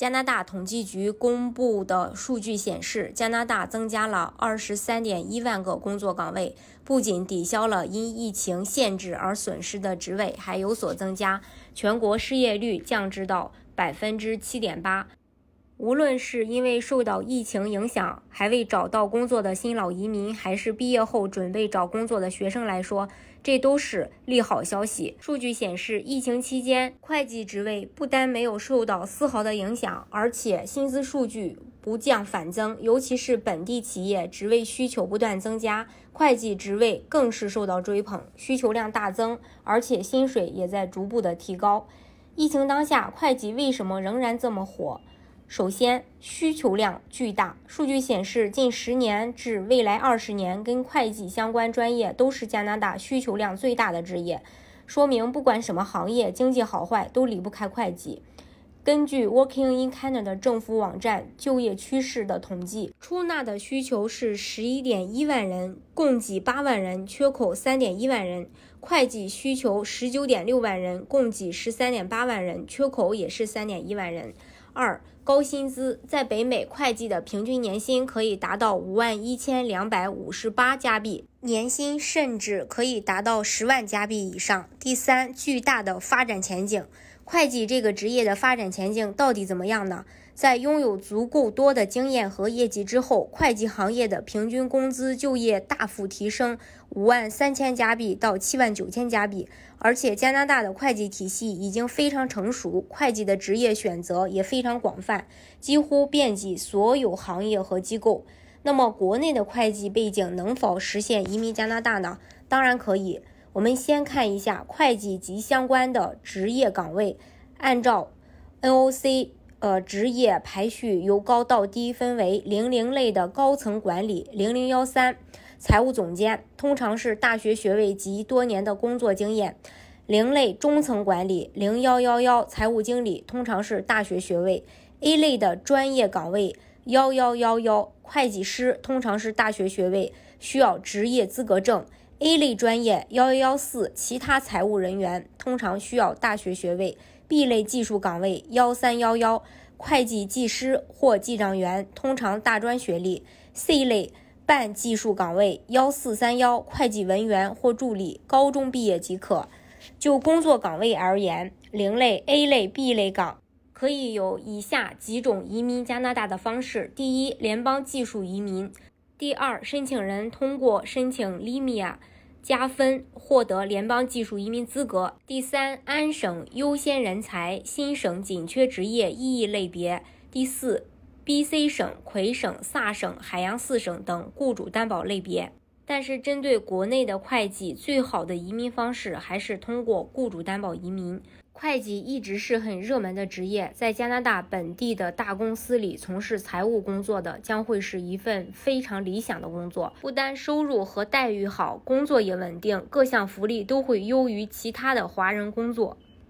加拿大统计局公布的数据显示，加拿大增加了二十三点一万个工作岗位，不仅抵消了因疫情限制而损失的职位，还有所增加。全国失业率降至到百分之七点八。无论是因为受到疫情影响还未找到工作的新老移民，还是毕业后准备找工作的学生来说，这都是利好消息。数据显示，疫情期间会计职位不但没有受到丝毫的影响，而且薪资数据不降反增。尤其是本地企业职位需求不断增加，会计职位更是受到追捧，需求量大增，而且薪水也在逐步的提高。疫情当下，会计为什么仍然这么火？首先，需求量巨大。数据显示，近十年至未来二十年，跟会计相关专业都是加拿大需求量最大的职业，说明不管什么行业，经济好坏都离不开会计。根据 Working in Canada 政府网站就业趋势的统计，出纳的需求是十一点一万人，供给八万人，缺口三点一万人；会计需求十九点六万人，供给十三点八万人，缺口也是三点一万人。二高薪资，在北美会计的平均年薪可以达到五万一千两百五十八加币，年薪甚至可以达到十万加币以上。第三，巨大的发展前景，会计这个职业的发展前景到底怎么样呢？在拥有足够多的经验和业绩之后，会计行业的平均工资就业大幅提升，五万三千加币到七万九千加币。而且加拿大的会计体系已经非常成熟，会计的职业选择也非常广泛，几乎遍及所有行业和机构。那么，国内的会计背景能否实现移民加拿大呢？当然可以。我们先看一下会计及相关的职业岗位，按照 NOC。呃，职业排序由高到低分为零零类的高层管理，零零幺三财务总监，通常是大学学位及多年的工作经验；零类中层管理，零幺幺幺财务经理，通常是大学学位。A 类的专业岗位幺幺幺幺会计师，通常是大学学位，需要职业资格证。A 类专业幺幺幺四其他财务人员，通常需要大学学位。B 类技术岗位幺三幺幺会计技师或记账员，通常大专学历。C 类半技术岗位幺四三幺会计文员或助理，高中毕业即可。就工作岗位而言，零类、A 类、B 类岗可以有以下几种移民加拿大的方式：第一，联邦技术移民；第二，申请人通过申请 LIMIA。加分获得联邦技术移民资格。第三，安省优先人才，新省紧缺职业意义类别。第四，BC 省、魁省、萨省、海洋四省等雇主担保类别。但是，针对国内的会计，最好的移民方式还是通过雇主担保移民。会计一直是很热门的职业，在加拿大本地的大公司里从事财务工作的，将会是一份非常理想的工作。不单收入和待遇好，工作也稳定，各项福利都会优于其他的华人工作。